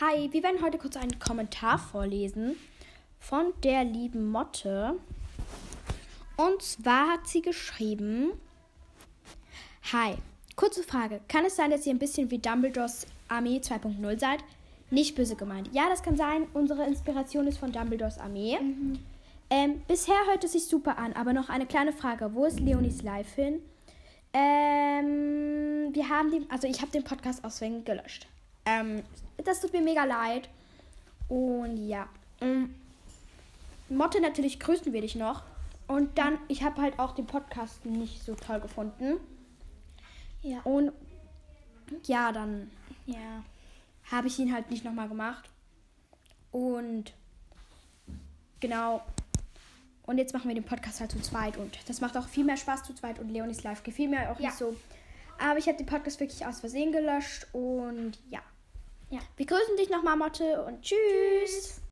Hi, wir werden heute kurz einen Kommentar vorlesen von der lieben Motte. Und zwar hat sie geschrieben: Hi, kurze Frage. Kann es sein, dass ihr ein bisschen wie Dumbledores Armee 2.0 seid? Nicht böse gemeint. Ja, das kann sein. Unsere Inspiration ist von Dumbledores Armee. Ähm, bisher hört es sich super an, aber noch eine kleine Frage. Wo ist Leonis Live hin? Ähm, wir haben den, also ich habe den Podcast auswählen gelöscht. Ähm, das tut mir mega leid. Und ja. ähm, Motte, natürlich grüßen wir dich noch. Und dann, ich habe halt auch den Podcast nicht so toll gefunden. Ja. Und ja, dann Ja. habe ich ihn halt nicht nochmal gemacht. Und genau. Und jetzt machen wir den Podcast halt zu zweit. Und das macht auch viel mehr Spaß zu zweit. Und Leonis Live gefiel mir auch Ja. nicht so. Aber ich habe den Podcast wirklich aus Versehen gelöscht. Und ja. Ja. Wir grüßen dich nochmal, Motte. Und tschüss.